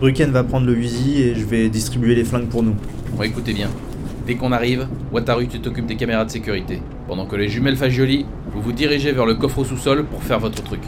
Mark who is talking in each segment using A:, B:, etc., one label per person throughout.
A: Bruken va prendre le Uzi et je vais distribuer les flingues pour nous.
B: Bon, écoutez bien. Dès qu'on arrive, Wataru, tu t'occupes des caméras de sécurité. Pendant que les jumelles Fagioli, vous vous dirigez vers le coffre au sous-sol pour faire votre truc.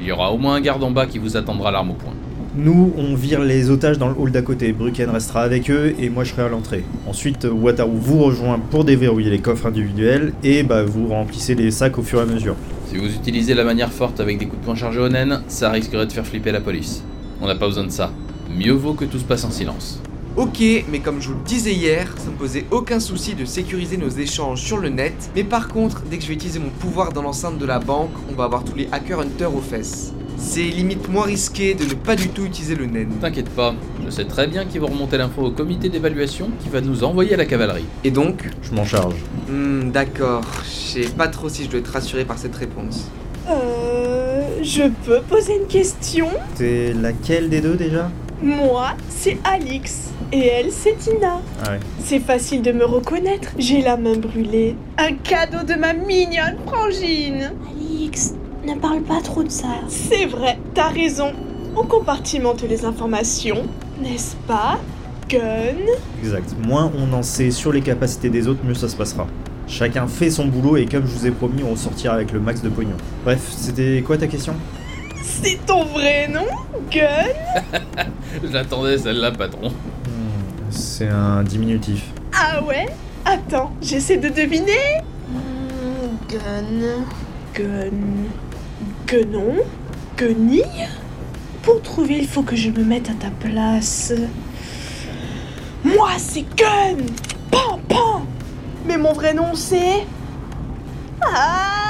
B: Il y aura au moins un garde en bas qui vous attendra l'arme au poing.
A: Nous, on vire les otages dans le hall d'à côté. Bruken restera avec eux et moi je serai à l'entrée. Ensuite, Wataru vous rejoint pour déverrouiller les coffres individuels et bah vous remplissez les sacs au fur et à mesure.
B: Si vous utilisez la manière forte avec des coups de poing chargés au naine, ça risquerait de faire flipper la police. On n'a pas besoin de ça. Mieux vaut que tout se passe en silence.
C: Ok, mais comme je vous le disais hier, ça me posait aucun souci de sécuriser nos échanges sur le net. Mais par contre, dès que je vais utiliser mon pouvoir dans l'enceinte de la banque, on va avoir tous les hackers hunters aux fesses. C'est limite moins risqué de ne pas du tout utiliser le naine.
B: T'inquiète pas, je sais très bien qu'ils vont remonter l'info au comité d'évaluation qui va nous envoyer à la cavalerie.
C: Et donc?
A: Je m'en charge.
C: Hmm, d'accord. Je sais pas trop si je dois être rassuré par cette réponse.
D: Euh. Je peux poser une question?
A: C'est laquelle des deux déjà?
D: Moi, c'est Alix. Et elle, c'est Tina.
A: Ah ouais.
D: C'est facile de me reconnaître. J'ai la main brûlée. Un cadeau de ma mignonne frangine.
E: Alix, ne parle pas trop de ça.
D: C'est vrai, t'as raison. On compartimente les informations, n'est-ce pas Gun
A: Exact. Moins on en sait sur les capacités des autres, mieux ça se passera. Chacun fait son boulot et comme je vous ai promis, on sortira avec le max de pognon. Bref, c'était quoi ta question?
D: C'est ton vrai nom Gun
B: J'attendais celle-là, patron.
A: C'est un diminutif.
D: Ah ouais? Attends, j'essaie de deviner.
E: Hmm, gun.
D: Gun. Guenon Guenille Pour trouver, il faut que je me mette à ta place. Moi, c'est Gun Pan, pan Mais mon vrai nom, c'est? Ah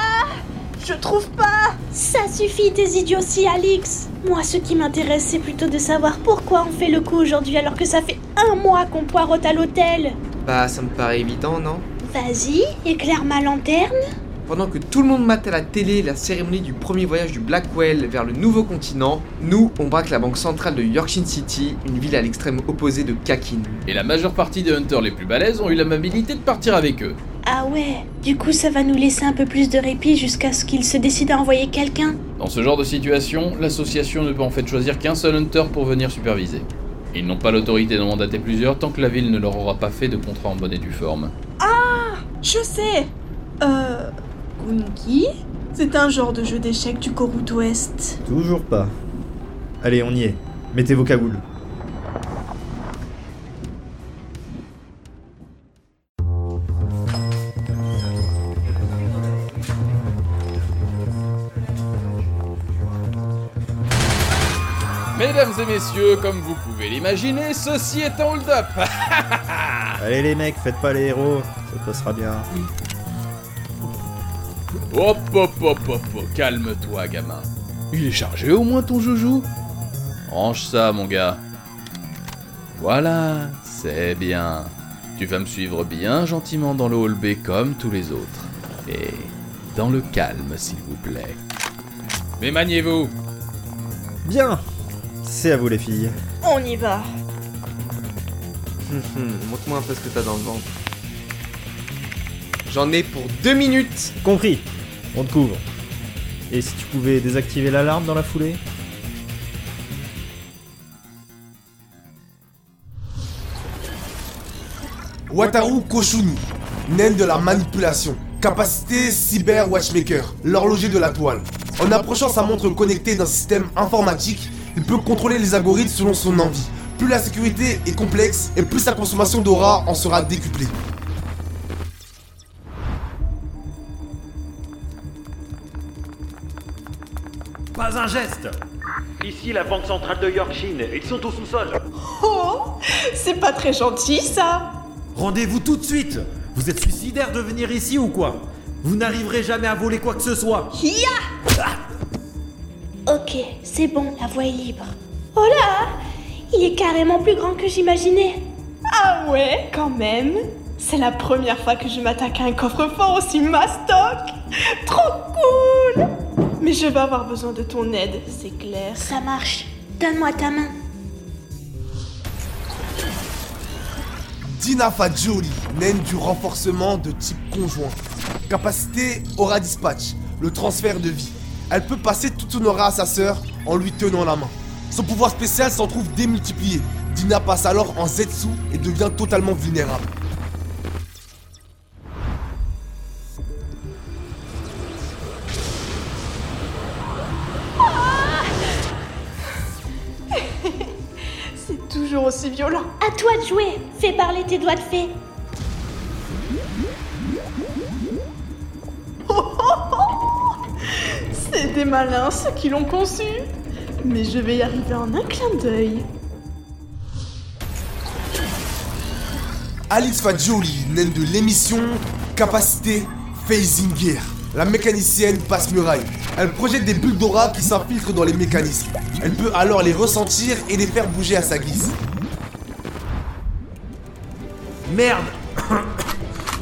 D: Je trouve pas
E: Ça suffit tes idioties, Alix. Moi, ce qui m'intéresse, c'est plutôt de savoir pourquoi on fait le coup aujourd'hui alors que ça fait un mois qu'on poireaute à l'hôtel.
C: Bah, ça me paraît évident, non?
E: Vas-y, éclaire ma lanterne.
C: Pendant que tout le monde mate à la télé la cérémonie du premier voyage du Blackwell vers le nouveau continent, nous, on braque la banque centrale de Yorkshire City, une ville à l'extrême opposé de Kakin.
B: Et la majeure partie des hunters les plus balèzes ont eu l'amabilité de partir avec eux.
E: Ah ouais, du coup, ça va nous laisser un peu plus de répit jusqu'à ce qu'ils se décident à envoyer quelqu'un.
B: Dans ce genre de situation, l'association ne peut en fait choisir qu'un seul hunter pour venir superviser. Ils n'ont pas l'autorité d'en mandater plusieurs tant que la ville ne leur aura pas fait de contrat en bonne et due forme.
D: Je sais Euh. Gungi C'est un genre de jeu d'échecs du Korut Ouest.
A: Toujours pas. Allez, on y est. Mettez vos cagoules.
B: Mesdames et messieurs, comme vous pouvez l'imaginer, ceci est un hold-up
A: Allez les mecs, faites pas les héros, ça passera bien.
B: Hop hop hop hop hop, calme-toi gamin. Il est chargé au moins ton joujou Range ça mon gars. Voilà, c'est bien. Tu vas me suivre bien gentiment dans le hall B comme tous les autres. Et dans le calme s'il vous plaît. Mais maniez-vous
A: Bien C'est à vous les filles.
D: On y va.
C: Hum, hum, Montre-moi un peu ce que t'as dans le ventre. J'en ai pour deux minutes
A: Compris On te couvre. Et si tu pouvais désactiver l'alarme dans la foulée?
F: Wataru Koshuni, naine de la manipulation. Capacité Cyber Watchmaker, l'horloger de la toile. En approchant sa montre connectée d'un système informatique, il peut contrôler les algorithmes selon son envie. Plus la sécurité est complexe et plus sa consommation d'aura en sera décuplée.
G: Pas un geste Ici la Banque Centrale de Yorkshire, ils sont au sous-sol.
D: Oh C'est pas très gentil ça
H: Rendez-vous tout de suite Vous êtes suicidaire de venir ici ou quoi? Vous n'arriverez jamais à voler quoi que ce soit
D: Ya
E: Ok, c'est bon, la voie est libre. Oh là Il est carrément plus grand que j'imaginais.
D: Ah ouais, quand même C'est la première fois que je m'attaque à un coffre-fort aussi mastoc Trop cool Mais je vais avoir besoin de ton aide, c'est clair.
E: Ça marche. Donne-moi ta main.
F: Dina Fagioli, naine du renforcement de type conjoint. Capacité Aura Dispatch, le transfert de vie. Elle peut passer toute son aura à sa sœur en lui tenant la main. Son pouvoir spécial s'en trouve démultiplié. Dina passe alors en Zetsu et devient totalement vulnérable.
D: C'est toujours aussi violent.
E: À toi de jouer. Fais parler tes doigts de fée.
D: Des malins ceux qui l'ont conçu. Mais je vais y arriver en un clin d'œil.
F: Alice Fagioli, naine de l'émission Capacité Phasing Gear. La mécanicienne passe muraille. Elle projette des bulles d'aura qui s'infiltrent dans les mécanismes. Elle peut alors les ressentir et les faire bouger à sa guise.
H: Merde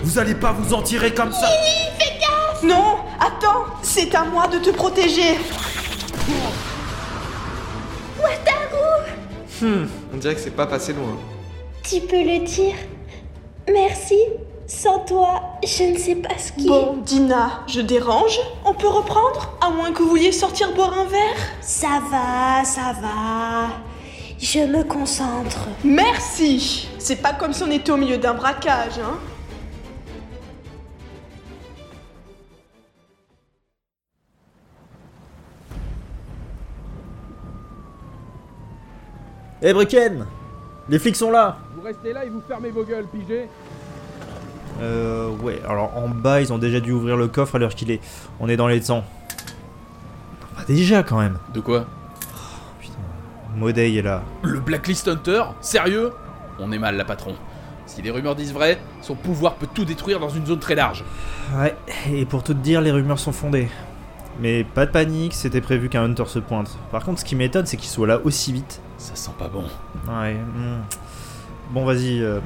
H: Vous allez pas vous en tirer comme ça
D: Non, attends, c'est à moi de te protéger.
C: Hmm, on dirait que c'est pas passé loin.
E: Tu peux le dire. Merci. Sans toi, je ne sais pas ce qui.
D: Bon, Dina, je dérange On peut reprendre À moins que vous vouliez sortir boire un verre
E: Ça va, ça va. Je me concentre.
D: Merci C'est pas comme si on était au milieu d'un braquage, hein
A: Eh Bricken Les flics sont là
I: Vous restez là et vous fermez vos gueules, pigé
A: Euh, ouais, alors en bas, ils ont déjà dû ouvrir le coffre à l'heure qu'il est. On est dans les temps. Bah déjà, quand même.
B: De quoi
A: Putain, Modey est là.
B: Le Blacklist Hunter Sérieux? On est mal, la patron. Si les rumeurs disent vrai, son pouvoir peut tout détruire dans une zone très large.
A: Ouais, et pour tout te dire, les rumeurs sont fondées. Mais pas de panique, c'était prévu qu'un Hunter se pointe. Par contre, ce qui m'étonne, c'est qu'il soit là aussi vite.
B: Ça sent pas bon.
A: Ouais. hmm. Bon, vas-y, euh,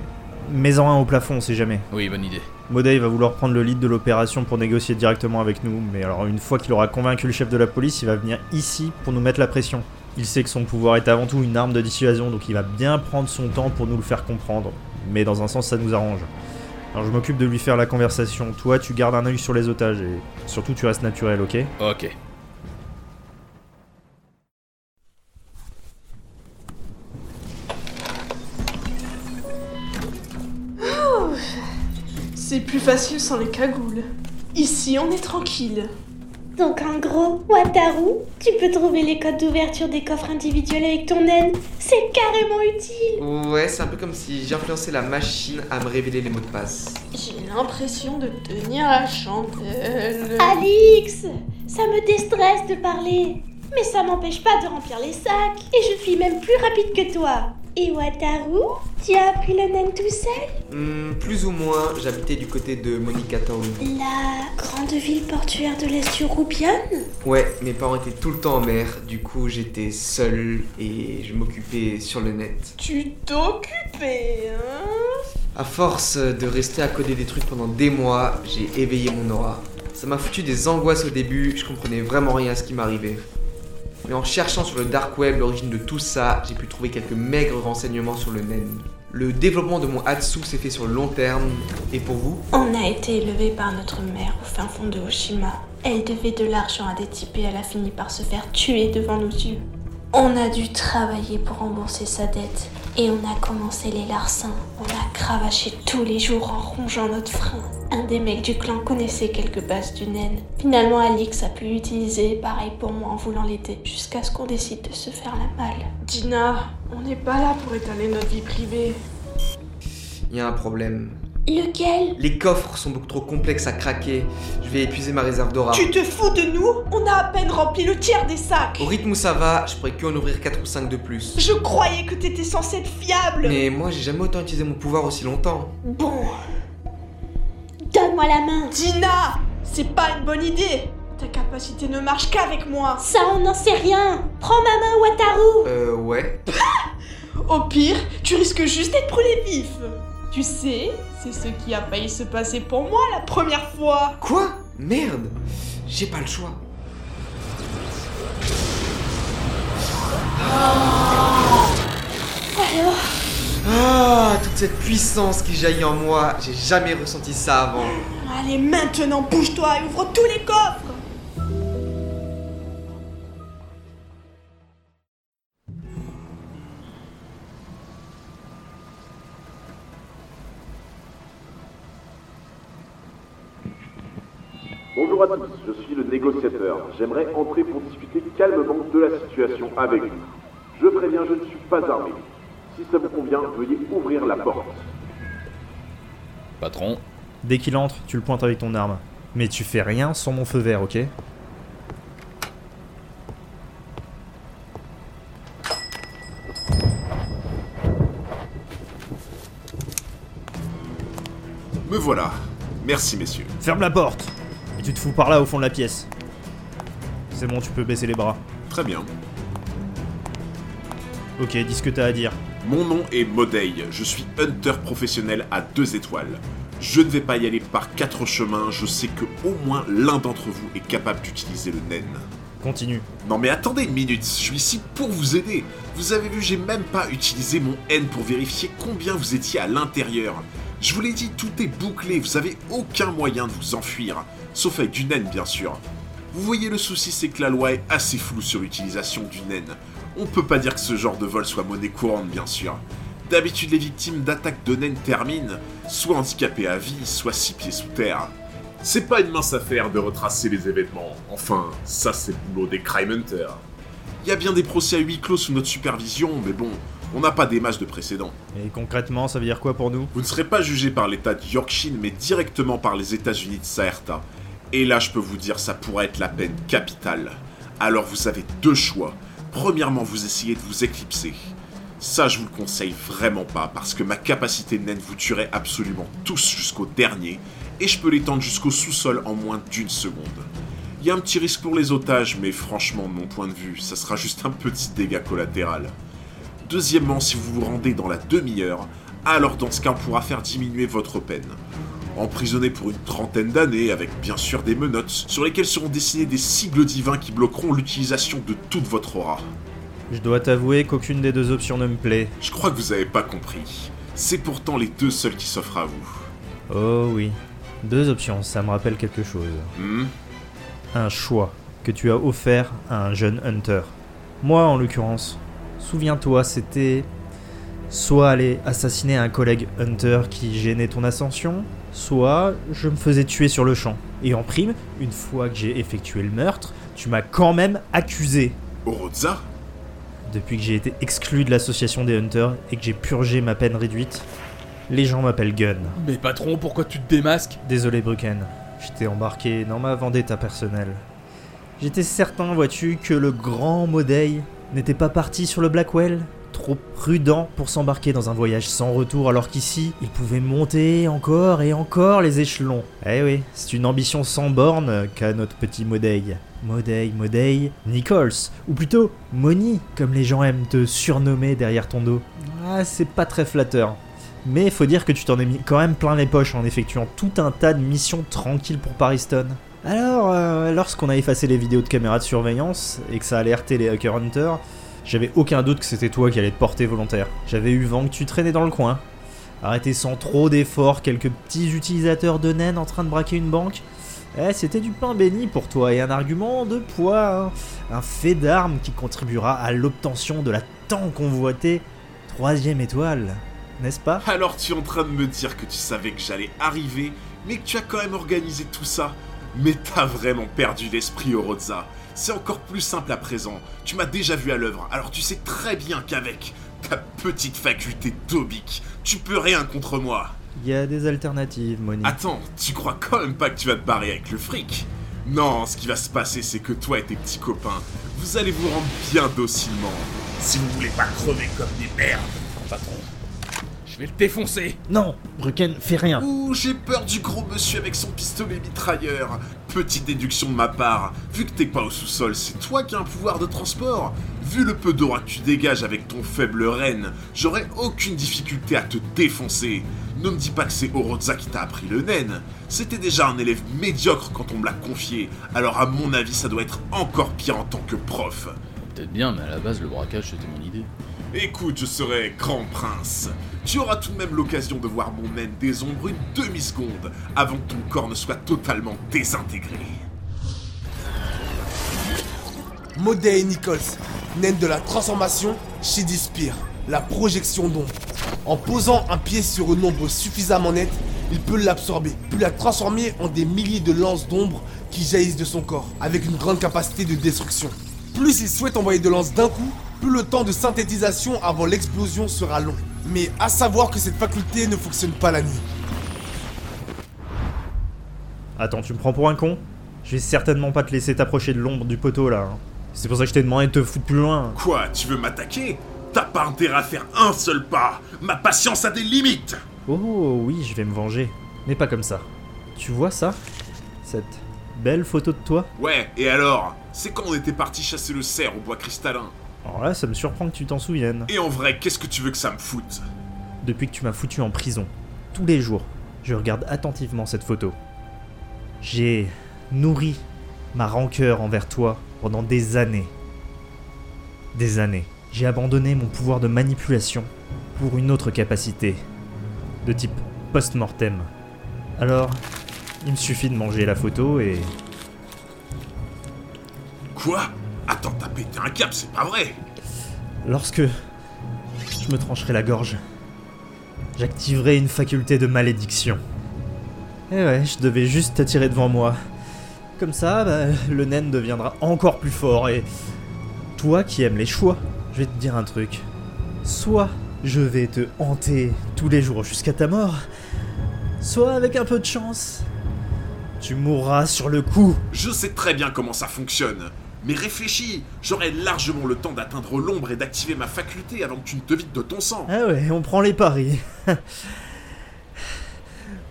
A: mets-en un au plafond, on sait jamais.
B: Oui, bonne idée.
A: Modey va vouloir prendre le lead de l'opération pour négocier directement avec nous, mais alors une fois qu'il aura convaincu le chef de la police, il va venir ici pour nous mettre la pression. Il sait que son pouvoir est avant tout une arme de dissuasion, donc il va bien prendre son temps pour nous le faire comprendre. Mais dans un sens, ça nous arrange. Alors je m'occupe de lui faire la conversation. Toi, tu gardes un œil sur les otages et surtout tu restes naturel, ok?
B: Ok.
D: C'est plus facile sans les cagoules. Ici, on est tranquille.
E: Donc en gros, Wataru, tu peux trouver les codes d'ouverture des coffres individuels avec ton naine. C'est carrément utile.
C: Ouais, c'est un peu comme si j'influençais la machine à me révéler les mots de passe.
D: J'ai l'impression de tenir la chandelle.
E: Alix, ça me déstresse de parler. Mais ça m'empêche pas de remplir les sacs. Et je suis même plus rapide que toi. Et Wataru, tu as appris le naine tout seul?
C: Hmm, plus ou moins, j'habitais du côté de Monica Town.
E: La grande ville portuaire de l'Est Roubion?
C: Ouais, mes parents étaient tout le temps en mer, du coup j'étais seul et je m'occupais sur le net.
D: Tu t'occupais, hein?
C: À force de rester à coder des trucs pendant des mois, j'ai éveillé mon aura. Ça m'a foutu des angoisses au début, je comprenais vraiment rien à ce qui m'arrivait. Mais en cherchant sur le dark web l'origine de tout ça, j'ai pu trouver quelques maigres renseignements sur le nen. Le développement de mon Hatsu s'est fait sur le long terme, et pour vous?
D: On a été élevé par notre mère au fin fond de Oshima. Elle devait de l'argent à des types et elle a fini par se faire tuer devant nos yeux. On a dû travailler pour rembourser sa dette et on a commencé les larcins. On a cravaché tous les jours en rongeant notre frein. Un des mecs du clan connaissait quelques bases du naine. Finalement, Alix a pu l'utiliser, pareil pour moi en voulant l'aider, jusqu'à ce qu'on décide de se faire la malle. Dina, on n'est pas là pour étaler notre vie privée.
C: Il y a un problème.
E: Lequel?
C: Les coffres sont beaucoup trop complexes à craquer. Je vais épuiser ma réserve d'aura.
D: Tu te fous de nous? On a à peine rempli le tiers des sacs
C: Au rythme où ça va, je pourrais que en ouvrir 4 ou 5 de plus.
D: Je croyais que t'étais censé être fiable
C: Mais moi, j'ai jamais autant utilisé mon pouvoir aussi longtemps.
D: Bon,
E: Donne-moi la main.
D: Dina C'est pas une bonne idée Ta capacité ne marche qu'avec moi
E: Ça, on n'en sait rien. Prends ma main, Wataru.
C: Euh, ouais.
D: Au pire, tu risques juste d'être brûlé vif Tu sais, c'est ce qui a failli se passer pour moi la première fois.
C: Quoi? Merde! J'ai pas le choix. Ah, toute cette puissance qui jaillit en moi, j'ai jamais ressenti ça avant.
D: Allez, maintenant, bouge-toi et ouvre tous les coffres
J: Bonjour à tous, je suis le négociateur. J'aimerais entrer pour discuter calmement de la situation avec vous. Je préviens, je ne suis pas armé. Si ça vous convient, veuillez ouvrir la porte.
B: Patron,
A: Dès qu'il entre, tu le pointes avec ton arme. Mais tu fais rien sans mon feu vert, ok?
K: Me voilà. Merci messieurs.
A: Ferme la porte tu te fous par là au fond de la pièce. C'est bon, tu peux baisser les bras.
K: Très bien.
A: Ok, dis ce que t'as à dire.
K: Mon nom est Modei, je suis hunter professionnel à deux étoiles. Je ne vais pas y aller par quatre chemins, je sais que au moins l'un d'entre vous est capable d'utiliser le naine.
A: Continue.
K: Non mais attendez une minute, je suis ici pour vous aider. Vous avez vu, j'ai même pas utilisé mon N pour vérifier combien vous étiez à l'intérieur. Je vous l'ai dit, tout est bouclé, vous avez aucun moyen de vous enfuir. Sauf avec du naine bien sûr. Vous voyez le souci c'est que la loi est assez floue sur l'utilisation du naine. On peut pas dire que ce genre de vol soit monnaie courante bien sûr. D'habitude les victimes d'attaques de naine terminent, soit handicapées à vie, soit six pieds sous terre. C'est pas une mince affaire de retracer les événements. Enfin, ça c'est le boulot des crime hunters. Il y a bien des procès à huis clos sous notre supervision, mais bon, on n'a pas des masses de précédents.
A: Et concrètement, ça veut dire quoi pour nous?
K: Vous ne serez pas jugé par l'État de Yorkshire, mais directement par les États-Unis de Saerta. Et là, je peux vous dire, ça pourrait être la peine capitale. Alors vous avez deux choix. Premièrement, vous essayez de vous éclipser. Ça, je vous le conseille vraiment pas, parce que ma capacité naine vous tuerait absolument tous jusqu'au dernier, et je peux l'étendre jusqu'au sous-sol en moins d'une seconde. Il y a un petit risque pour les otages, mais franchement, de mon point de vue, ça sera juste un petit dégât collatéral. Deuxièmement, si vous vous rendez dans la demi-heure, alors dans ce cas, on pourra faire diminuer votre peine. Emprisonné pour une trentaine d'années, avec bien sûr des menottes, sur lesquelles seront dessinés des sigles divins qui bloqueront l'utilisation de toute votre aura.
A: Je dois t'avouer qu'aucune des deux options ne me plaît.
K: Je crois que vous avez pas compris. C'est pourtant les deux seuls qui s'offrent à vous.
A: Oh oui. Deux options, ça me rappelle quelque chose.
K: Hmm?
A: Un choix que tu as offert à un jeune hunter. Moi, en l'occurrence, souviens-toi, c'était soit aller assassiner un collègue hunter qui gênait ton ascension, soit je me faisais tuer sur le champ. Et en prime, une fois que j'ai effectué le meurtre, tu m'as quand même accusé.
K: Oroza
A: Depuis que j'ai été exclu de l'association des hunters et que j'ai purgé ma peine réduite, les gens m'appellent Gun.
B: Mais patron, pourquoi tu te démasques?
A: Désolé Brucken, j'étais embarqué dans ma vendetta personnelle. J'étais certain, vois-tu, que le grand Modei n'était pas parti sur le Blackwell Trop prudent pour s'embarquer dans un voyage sans retour alors qu'ici, il pouvait monter encore et encore les échelons. Eh oui, c'est une ambition sans borne qu'a notre petit Modei. Modei, Modei, Nichols, ou plutôt Moni, comme les gens aiment te surnommer derrière ton dos. Ah, c'est pas très flatteur. Mais faut dire que tu t'en es mis quand même plein les poches en effectuant tout un tas de missions tranquilles pour Pariston. Alors, euh, lorsqu'on a effacé les vidéos de caméras de surveillance et que ça a alerté les Hacker Hunters, j'avais aucun doute que c'était toi qui allais te porter volontaire. J'avais eu vent que tu traînais dans le coin. Arrêter sans trop d'efforts quelques petits utilisateurs de naine en train de braquer une banque. Eh, c'était du pain béni pour toi et un argument de poids, hein. un fait d'armes qui contribuera à l'obtention de la tant convoitée troisième étoile, n'est-ce pas?
K: Alors tu es en train de me dire que tu savais que j'allais arriver, mais que tu as quand même organisé tout ça Mais t'as vraiment perdu l'esprit, Oroza. C'est encore plus simple à présent. Tu m'as déjà vu à l'œuvre, alors tu sais très bien qu'avec ta petite faculté d'obique, tu peux rien contre moi.
A: Il y a des alternatives, Moni.
K: Attends, tu crois quand même pas que tu vas te barrer avec le fric? Non, ce qui va se passer, c'est que toi et tes petits copains, vous allez vous rendre bien docilement. Si vous voulez pas crever comme des merdes.
B: Patron, je vais le défoncer
A: Non, Brucken, fais rien.
K: Ouh, j'ai peur du gros monsieur avec son pistolet mitrailleur. Petite déduction de ma part, vu que t'es pas au sous-sol, c'est toi qui as un pouvoir de transport. Vu le peu d'aura que tu dégages avec ton faible renne, j'aurais aucune difficulté à te défoncer. Ne me dis pas que c'est Oroza qui t'a appris le naine. C'était déjà un élève médiocre quand on me l'a confié, alors à mon avis ça doit être encore pire en tant que prof.
B: Peut-être bien, mais à la base, le braquage, c'était mon idée.
K: Écoute, je serai grand prince. Tu auras tout de même l'occasion de voir mon naine des ombres une demi-seconde avant que ton corps ne soit totalement désintégré.
F: Modei Nichols, naine de la transformation chez Dispire, la projection d'ombre. En posant un pied sur une ombre suffisamment nette, il peut l'absorber, puis la transformer en des milliers de lances d'ombre qui jaillissent de son corps, avec une grande capacité de destruction. Plus il souhaite envoyer de lances d'un coup, plus le temps de synthétisation avant l'explosion sera long. Mais à savoir que cette faculté ne fonctionne pas la nuit.
A: Attends, tu me prends pour un con? Je vais certainement pas te laisser t'approcher de l'ombre du poteau là. hein. C'est pour ça que je t'ai demandé de te foutre plus loin.
K: Quoi, tu veux m'attaquer? T'as pas intérêt à faire un seul pas Ma patience a des limites
A: Oh oui, je vais me venger. Mais pas comme ça. Tu vois ça? Cette belle photo de toi?
K: Ouais, et alors? C'est quand on était parti chasser le cerf au bois cristallin?
A: Alors là, ça me surprend que tu t'en souviennes.
K: Et en vrai, qu'est-ce que tu veux que ça me foute?
A: Depuis que tu m'as foutu en prison, tous les jours, je regarde attentivement cette photo. J'ai nourri ma rancœur envers toi pendant des années. Des années. J'ai abandonné mon pouvoir de manipulation pour une autre capacité, de type post-mortem. Alors, il me suffit de manger la photo et...
K: Quoi? Attends, t'as pété un cap, c'est pas vrai
A: Lorsque je me trancherai la gorge, j'activerai une faculté de malédiction. Et ouais, je devais juste t'attirer devant moi. Comme ça, bah, le naine deviendra encore plus fort et... Toi qui aimes les choix, je vais te dire un truc. Soit je vais te hanter tous les jours jusqu'à ta mort, soit avec un peu de chance, tu mourras sur le coup.
K: Je sais très bien comment ça fonctionne. Mais réfléchis, j'aurai largement le temps d'atteindre l'ombre et d'activer ma faculté avant que tu ne te vides de ton sang.
A: Ah ouais, on prend les paris.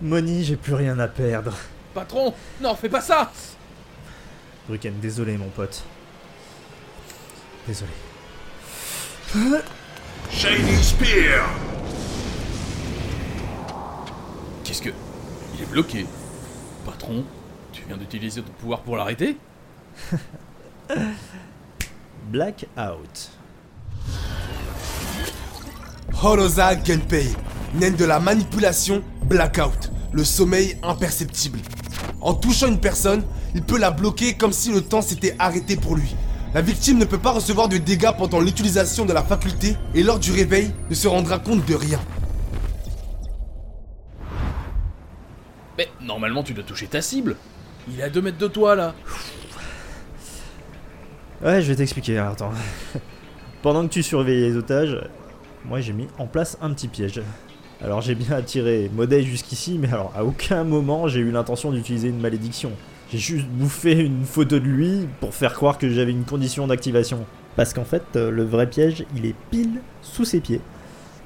A: Moni, j'ai plus rien à perdre.
B: Patron, non, fais pas ça
A: Bruken, désolé mon pote. Désolé.
K: Shining Spear
B: Qu'est-ce que. Il est bloqué. Patron, tu viens d'utiliser ton pouvoir pour l'arrêter?
A: Blackout.
F: Holoza Gunpei, naine de la manipulation, blackout, le sommeil imperceptible. En touchant une personne, il peut la bloquer comme si le temps s'était arrêté pour lui. La victime ne peut pas recevoir de dégâts pendant l'utilisation de la faculté et lors du réveil ne se rendra compte de rien.
B: Mais normalement, tu dois toucher ta cible. Il est à 2 mètres de toi là.
A: Ouais, je vais t'expliquer, alors attends. Pendant que tu surveillais les otages, moi j'ai mis en place un petit piège. Alors j'ai bien attiré Modèle jusqu'ici, mais alors à aucun moment j'ai eu l'intention d'utiliser une malédiction. J'ai juste bouffé une photo de lui pour faire croire que j'avais une condition d'activation. Parce qu'en fait, euh, le vrai piège, il est pile sous ses pieds.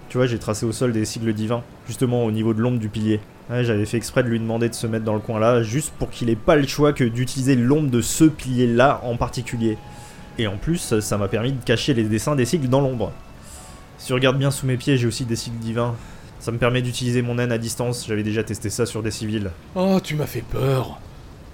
A: Tu vois, j'ai tracé au sol des sigles divins, justement au niveau de l'ombre du pilier. Ouais, j'avais fait exprès de lui demander de se mettre dans le coin là, juste pour qu'il ait pas le choix que d'utiliser l'ombre de ce pilier là en particulier. Et en plus, ça m'a permis de cacher les dessins des sigles dans l'ombre. Si tu regardes bien sous mes pieds, j'ai aussi des sigles divins. Ça me permet d'utiliser mon naine à distance, j'avais déjà testé ça sur des civils.
B: Oh, tu m'as fait peur.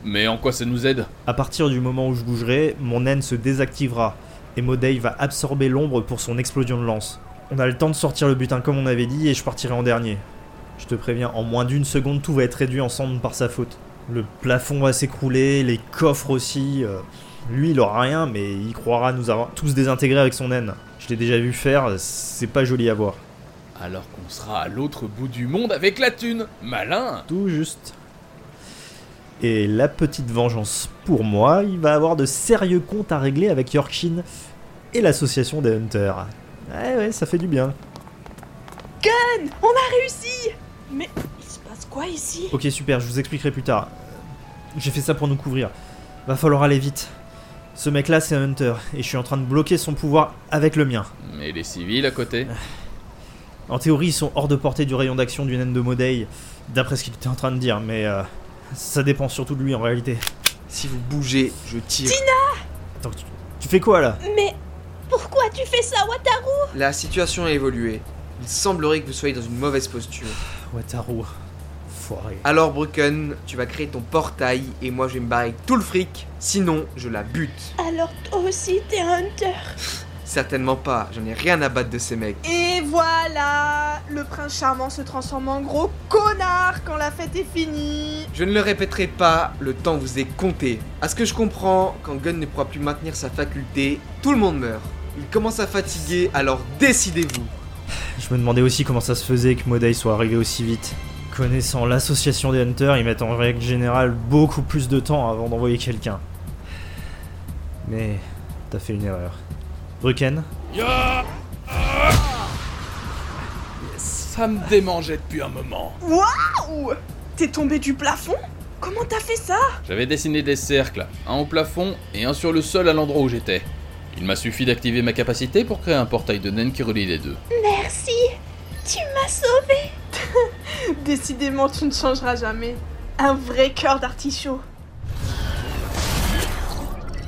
B: Mais en quoi ça nous aide?
A: À partir du moment où je bougerai, mon naine se désactivera, et Modei va absorber l'ombre pour son explosion de lance. On a le temps de sortir le butin comme on avait dit, et je partirai en dernier. Je te préviens, en moins d'une seconde, tout va être réduit ensemble par sa faute. Le plafond va s'écrouler, les coffres aussi. euh, Lui, il aura rien, mais il croira nous avoir tous désintégrés avec son naine. Je l'ai déjà vu faire, c'est pas joli à voir.
B: Alors qu'on sera à l'autre bout du monde avec la thune. Malin
A: Tout juste. Et la petite vengeance pour moi, il va avoir de sérieux comptes à régler avec Yorkshire et l'association des Hunters. Ouais, ouais, ça fait du bien.
D: Gun On a réussi Mais il se passe quoi ici?
A: Ok, super, je vous expliquerai plus tard. J'ai fait ça pour nous couvrir. Va falloir aller vite. Ce mec-là, c'est un Hunter, et je suis en train de bloquer son pouvoir avec le mien.
B: Mais les civils à côté
A: En théorie, ils sont hors de portée du rayon d'action du naine de Modei, d'après ce qu'il était en train de dire, mais euh, ça dépend surtout de lui en réalité.
C: Si vous bougez, je tire.
A: Attends, tu, tu fais quoi là?
E: Mais pourquoi tu fais ça, Wataru?
C: La situation a évolué. Il semblerait que vous soyez dans une mauvaise posture.
A: Wataru.
C: Alors Broken, tu vas créer ton portail et moi je vais me barrer avec tout le fric, sinon je la bute.
E: Alors toi aussi, t'es un hunter.
C: Certainement pas, j'en ai rien à battre de ces mecs.
D: Et voilà Le prince charmant se transforme en gros connard quand la fête est finie
C: Je ne le répéterai pas, le temps vous est compté. À ce que je comprends, quand Gun ne pourra plus maintenir sa faculté, tout le monde meurt. Il commence à fatiguer, alors décidez-vous.
A: Je me demandais aussi comment ça se faisait que Modei soit arrivé aussi vite. Connaissant l'association des Hunters, ils mettent en règle générale beaucoup plus de temps avant d'envoyer quelqu'un. Mais t'as fait une erreur. Bruken
B: Ça me démangeait depuis un moment.
D: Waouh T'es tombé du plafond? Comment t'as fait ça?
B: J'avais dessiné des cercles, un au plafond et un sur le sol à l'endroit où j'étais. Il m'a suffi d'activer ma capacité pour créer un portail de naine qui relie les deux.
E: Merci. Tu m'as sauvé.
D: Décidément, tu ne changeras jamais. Un vrai cœur d'artichaut.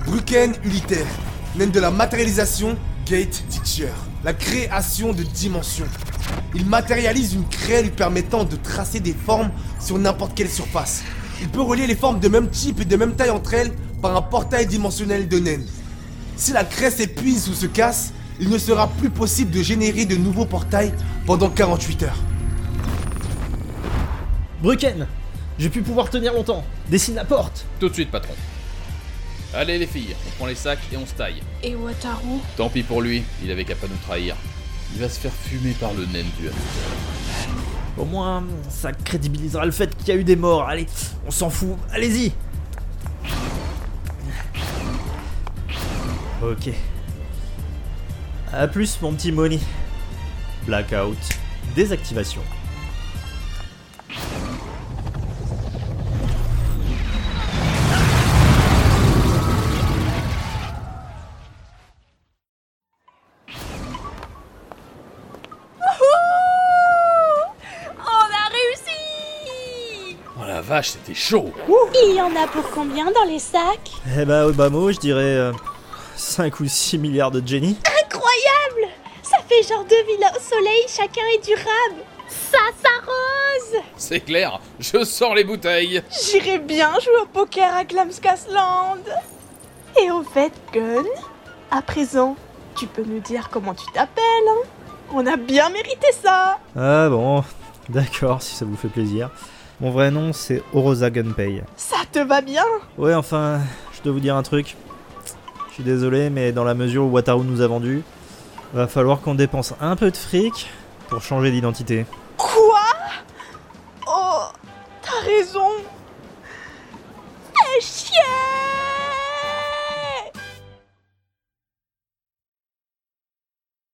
F: Bruken Uliter, naine de la matérialisation, Gate Teacher. La création de dimensions. Il matérialise une craie lui permettant de tracer des formes sur n'importe quelle surface. Il peut relier les formes de même type et de même taille entre elles par un portail dimensionnel de naine. Si la craie s'épuise ou se casse, il ne sera plus possible de générer de nouveaux portails pendant 48 heures.
A: Bruken J'ai pu pouvoir tenir longtemps. Dessine la porte
B: Tout de suite, patron. Allez les filles, on prend les sacs et on se taille.
D: Et Wataru?
B: Tant pis pour lui, il avait qu'à pas nous trahir. Il va se faire fumer par le naine du.
A: Au moins, ça crédibilisera le fait qu'il y a eu des morts. Allez, on s'en fout. Allez-y Ok. A plus, mon petit Moni. Blackout. Désactivation.
B: Vache, c'était chaud
E: Il y en a pour combien dans les sacs?
A: Eh bah, au bas mot, je dirais 5 ou 6 milliards de Jenny.
E: Incroyable Ça fait genre deux villas au soleil, chacun est durable. Ça s'arrose
B: C'est clair, je sors les bouteilles
D: J'irais bien jouer au poker à Glamscasland. Et au fait, Gun, à présent, tu peux nous dire comment tu t'appelles, hein? On a bien mérité ça
A: Ah bon, d'accord, si ça vous fait plaisir. Mon vrai nom, c'est Orosa Gunpei.
D: Ça te va bien?
A: Ouais, enfin, je dois vous dire un truc. Je suis désolé, mais dans la mesure où Wataru nous a vendu, va falloir qu'on dépense un peu de fric pour changer d'identité.
D: Quoi? Oh, t'as raison.